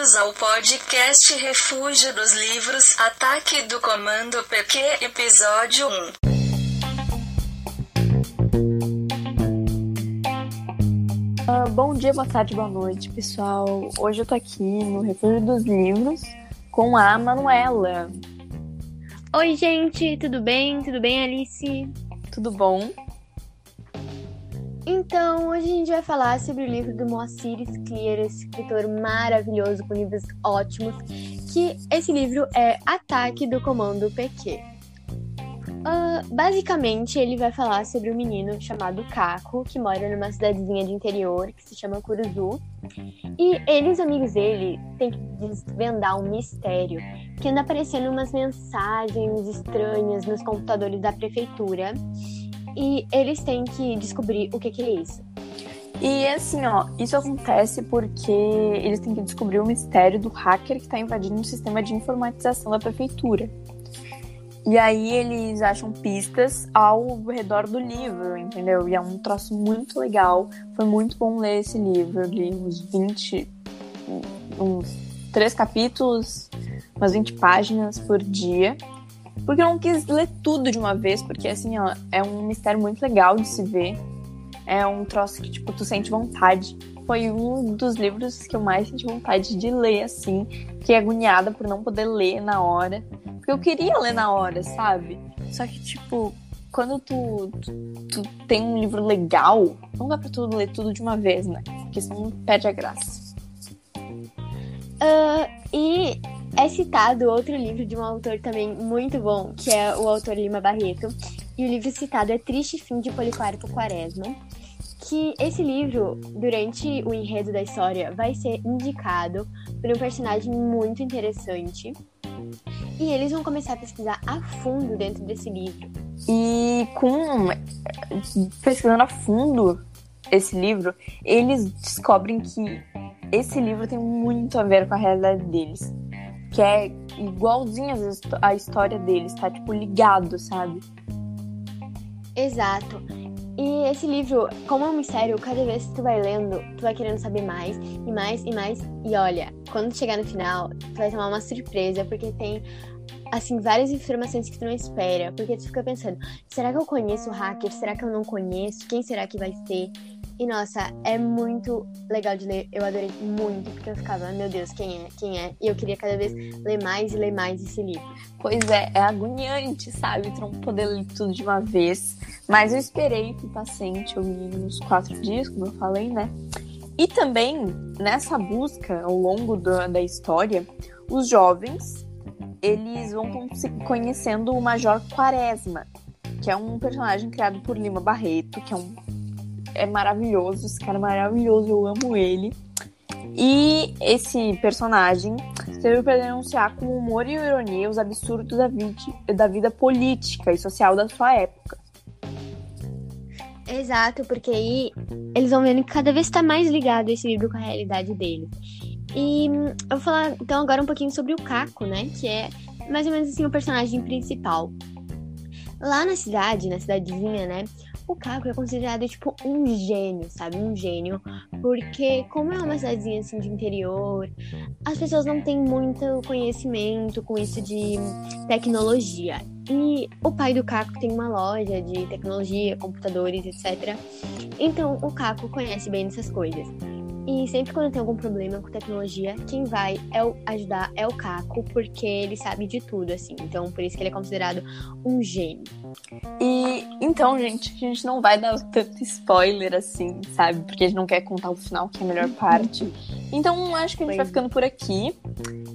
bem-vindos ao podcast Refúgio dos Livros Ataque do Comando PQ, episódio 1. Uh, bom dia, boa tarde, boa noite, pessoal. Hoje eu tô aqui no Refúgio dos Livros com a Manuela. Oi, gente, tudo bem? Tudo bem, Alice? Tudo bom? Então, hoje a gente vai falar sobre o livro do Moacir Clear, esse escritor maravilhoso com livros ótimos, que esse livro é Ataque do Comando PQ. Uh, ah, basicamente, ele vai falar sobre um menino chamado Caco, que mora numa cidadezinha de interior que se chama Curuzu. E ele e os amigos dele têm que desvendar um mistério que anda aparecendo umas mensagens estranhas nos computadores da prefeitura e eles têm que descobrir o que, que é isso. E assim, ó, isso acontece porque eles têm que descobrir o mistério do hacker que está invadindo o sistema de informatização da prefeitura. E aí eles acham pistas ao redor do livro, entendeu? E é um troço muito legal. Foi muito bom ler esse livro. Eu li uns 20, uns três capítulos, umas 20 páginas por dia. Porque eu não quis ler tudo de uma vez, porque assim, ó, é um mistério muito legal de se ver. É um troço que, tipo, tu sente vontade. Foi um dos livros que eu mais senti vontade de ler, assim. Fiquei agoniada por não poder ler na hora. Porque eu queria ler na hora, sabe? Só que, tipo, quando tu, tu, tu tem um livro legal, não dá pra tu ler tudo de uma vez, né? Porque senão perde a graça. Uh, e é citado outro livro de um autor também muito bom, que é o autor Lima Barreto. E o livro citado é Triste Fim de Policarpo Quaresma. Que esse livro, durante o enredo da história, vai ser indicado por um personagem muito interessante. E eles vão começar a pesquisar a fundo dentro desse livro. E com pesquisando a fundo esse livro, eles descobrem que esse livro tem muito a ver com a realidade deles que é igualzinho a história deles, tá tipo ligado, sabe? Exato. E esse livro, como é um mistério, cada vez que tu vai lendo, tu vai querendo saber mais e mais e mais. E olha, quando chegar no final, tu vai tomar uma surpresa, porque tem assim, várias informações que tu não espera, porque tu fica pensando, será que eu conheço o hacker? Será que eu não conheço? Quem será que vai ser? E nossa, é muito legal de ler. Eu adorei muito, porque eu ficava, meu Deus, quem é? Quem é? E eu queria cada vez ler mais e ler mais esse livro. Pois é, é agoniante, sabe? Tu não poder ler tudo de uma vez. Mas eu esperei, fui paciente, eu li nos quatro dias, como eu falei, né? E também, nessa busca ao longo da história, os jovens, eles vão conhecendo o Major Quaresma, que é um personagem criado por Lima Barreto, que é um é maravilhoso, esse cara é maravilhoso, eu amo ele. E esse personagem serviu para denunciar com humor e ironia os absurdos da da vida política e social da sua época. Exato, porque aí eles vão vendo que cada vez está mais ligado esse livro com a realidade dele. E eu vou falar então agora um pouquinho sobre o Caco, né? Que é mais ou menos assim o personagem principal. Lá na cidade, na cidadezinha, né? O Caco é considerado, tipo, um gênio, sabe? Um gênio. Porque, como é uma cidadezinha, assim, de interior, as pessoas não têm muito conhecimento com isso de tecnologia. E o pai do Caco tem uma loja de tecnologia, computadores, etc. Então, o Caco conhece bem essas coisas. E sempre quando tem algum problema com tecnologia, quem vai é o, ajudar é o Caco, porque ele sabe de tudo, assim. Então, por isso que ele é considerado um gênio. E então, gente, a gente não vai dar tanto spoiler assim, sabe? Porque a gente não quer contar o final, que é a melhor parte. Então, acho que a gente vai ficando por aqui.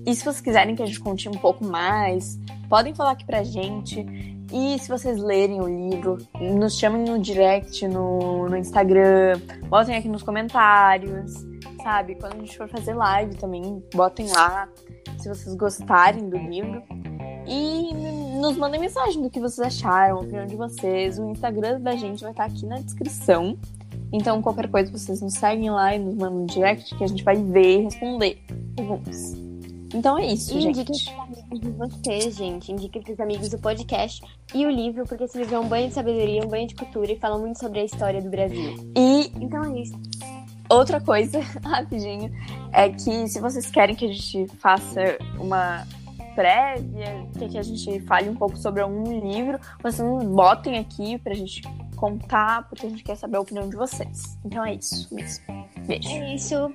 E se vocês quiserem que a gente conte um pouco mais, podem falar aqui pra gente. E se vocês lerem o livro, nos chamem no direct, no, no Instagram, botem aqui nos comentários, sabe? Quando a gente for fazer live também, botem lá se vocês gostarem do livro. E nos mandem mensagem do que vocês acharam, a opinião de vocês. O Instagram da gente vai estar aqui na descrição. Então, qualquer coisa, vocês nos seguem lá e nos mandam um direct que a gente vai ver e responder perguntas. Então é isso, e gente. De vocês, gente. Indique pros amigos o podcast e o livro, porque esse livro é um banho de sabedoria, um banho de cultura e fala muito sobre a história do Brasil. E então é isso. outra coisa, rapidinho, é que se vocês querem que a gente faça uma prévia, que, a gente fale um pouco sobre algum livro, vocês botem aqui pra gente contar, porque a gente quer saber a opinião de vocês. Então é isso mesmo. Beijo. É isso.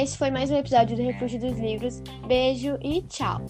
Esse foi mais um episódio do Refúgio dos Livros. Beijo e tchau.